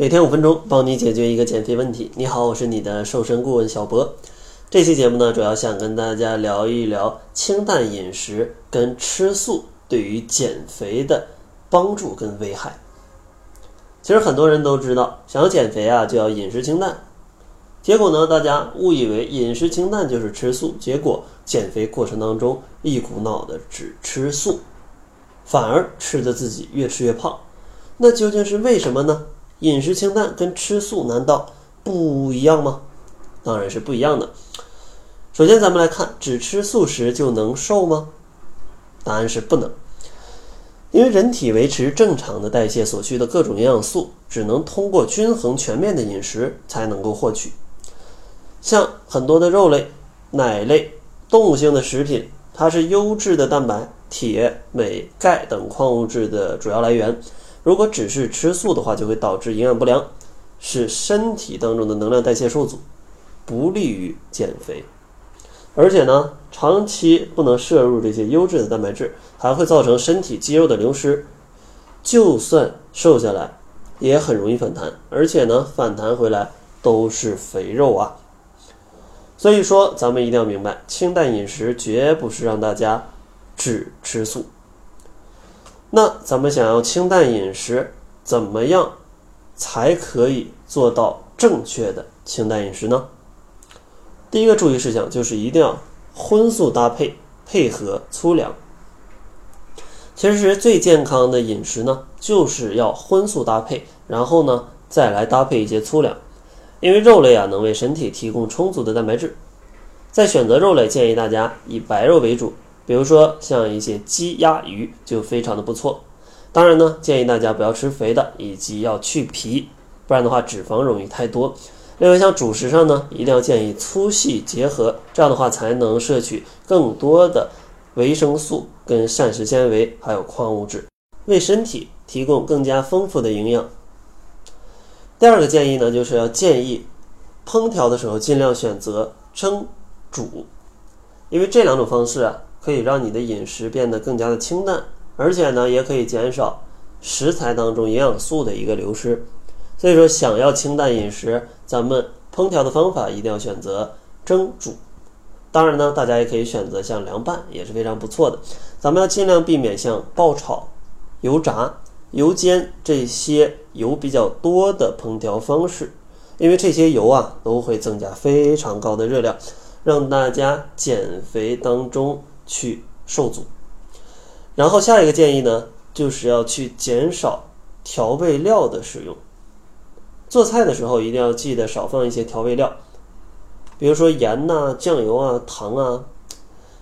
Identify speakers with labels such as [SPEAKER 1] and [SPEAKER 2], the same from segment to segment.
[SPEAKER 1] 每天五分钟，帮你解决一个减肥问题。你好，我是你的瘦身顾问小博。这期节目呢，主要想跟大家聊一聊清淡饮食跟吃素对于减肥的帮助跟危害。其实很多人都知道，想要减肥啊，就要饮食清淡。结果呢，大家误以为饮食清淡就是吃素，结果减肥过程当中一股脑的只吃素，反而吃的自己越吃越胖。那究竟是为什么呢？饮食清淡跟吃素难道不一样吗？当然是不一样的。首先，咱们来看，只吃素食就能瘦吗？答案是不能。因为人体维持正常的代谢所需的各种营养素，只能通过均衡全面的饮食才能够获取。像很多的肉类、奶类、动物性的食品，它是优质的蛋白、铁、镁、钙等矿物质的主要来源。如果只是吃素的话，就会导致营养不良，使身体当中的能量代谢受阻，不利于减肥。而且呢，长期不能摄入这些优质的蛋白质，还会造成身体肌肉的流失。就算瘦下来，也很容易反弹，而且呢，反弹回来都是肥肉啊。所以说，咱们一定要明白，清淡饮食绝不是让大家只吃素。那咱们想要清淡饮食，怎么样才可以做到正确的清淡饮食呢？第一个注意事项就是一定要荤素搭配，配合粗粮。其实最健康的饮食呢，就是要荤素搭配，然后呢再来搭配一些粗粮。因为肉类啊能为身体提供充足的蛋白质。在选择肉类，建议大家以白肉为主，比如说像一些鸡、鸭、鱼就非常的不错。当然呢，建议大家不要吃肥的，以及要去皮，不然的话脂肪容易太多。另外，像主食上呢，一定要建议粗细结合，这样的话才能摄取更多的维生素、跟膳食纤维，还有矿物质，为身体提供更加丰富的营养。第二个建议呢，就是要建议烹调的时候尽量选择蒸、煮，因为这两种方式啊，可以让你的饮食变得更加的清淡，而且呢，也可以减少食材当中营养素的一个流失。所以说，想要清淡饮食，咱们烹调的方法一定要选择蒸煮。当然呢，大家也可以选择像凉拌，也是非常不错的。咱们要尽量避免像爆炒、油炸、油煎这些油比较多的烹调方式，因为这些油啊都会增加非常高的热量，让大家减肥当中去受阻。然后下一个建议呢，就是要去减少调味料的使用。做菜的时候一定要记得少放一些调味料，比如说盐呐、酱油啊、糖啊。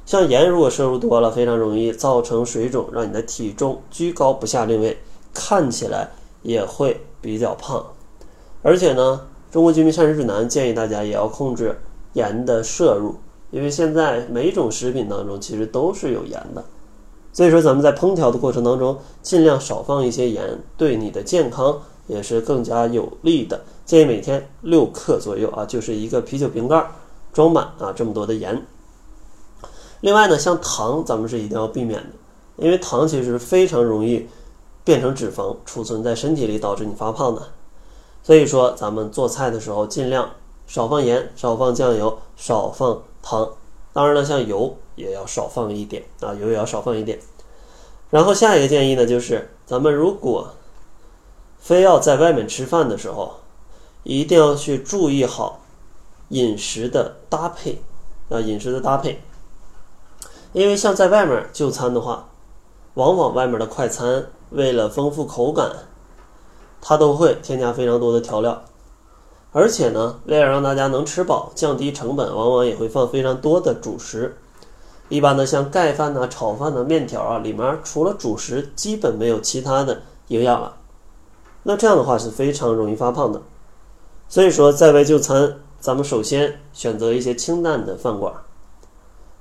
[SPEAKER 1] 像盐如果摄入多了，非常容易造成水肿，让你的体重居高不下令位，看起来也会比较胖。而且呢，《中国居民膳食指南》建议大家也要控制盐的摄入，因为现在每种食品当中其实都是有盐的。所以说，咱们在烹调的过程当中，尽量少放一些盐，对你的健康。也是更加有利的，建议每天六克左右啊，就是一个啤酒瓶盖装满啊这么多的盐。另外呢，像糖咱们是一定要避免的，因为糖其实非常容易变成脂肪储存在身体里，导致你发胖的。所以说，咱们做菜的时候尽量少放盐、少放酱油、少放糖。当然了，像油也要少放一点啊，油也要少放一点。然后下一个建议呢，就是咱们如果非要在外面吃饭的时候，一定要去注意好饮食的搭配啊，饮食的搭配。因为像在外面就餐的话，往往外面的快餐为了丰富口感，它都会添加非常多的调料，而且呢，为了让大家能吃饱、降低成本，往往也会放非常多的主食。一般的像盖饭呐、炒饭呐、面条啊，里面除了主食，基本没有其他的营养了。那这样的话是非常容易发胖的，所以说在外就餐，咱们首先选择一些清淡的饭馆，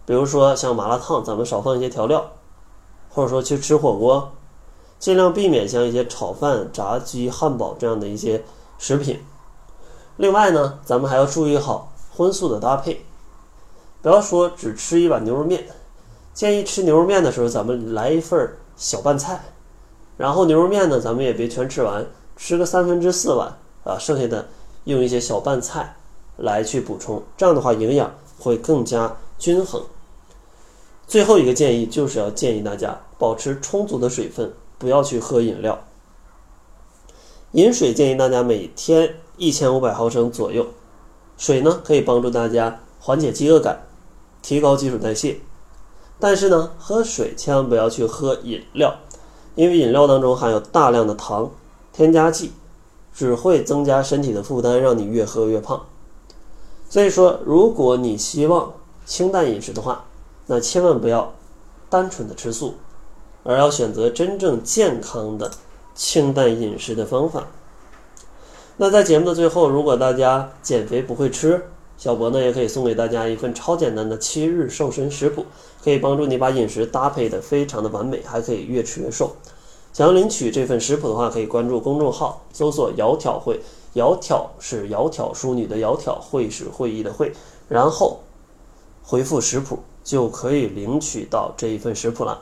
[SPEAKER 1] 比如说像麻辣烫，咱们少放一些调料，或者说去吃火锅，尽量避免像一些炒饭、炸鸡、汉堡这样的一些食品。另外呢，咱们还要注意好荤素的搭配，不要说只吃一碗牛肉面，建议吃牛肉面的时候，咱们来一份小拌菜。然后牛肉面呢，咱们也别全吃完，吃个三分之四碗，啊，剩下的用一些小拌菜来去补充，这样的话营养会更加均衡。最后一个建议就是要建议大家保持充足的水分，不要去喝饮料。饮水建议大家每天一千五百毫升左右。水呢可以帮助大家缓解饥饿感，提高基础代谢。但是呢，喝水千万不要去喝饮料，因为饮料当中含有大量的糖、添加剂，只会增加身体的负担，让你越喝越胖。所以说，如果你希望清淡饮食的话，那千万不要单纯的吃素，而要选择真正健康的清淡饮食的方法。那在节目的最后，如果大家减肥不会吃，小博呢也可以送给大家一份超简单的七日瘦身食谱，可以帮助你把饮食搭配的非常的完美，还可以越吃越瘦。想要领取这份食谱的话，可以关注公众号，搜索“窈窕会”，窈窕是窈窕淑女的窈窕，会是会议的会，然后回复食谱就可以领取到这一份食谱了。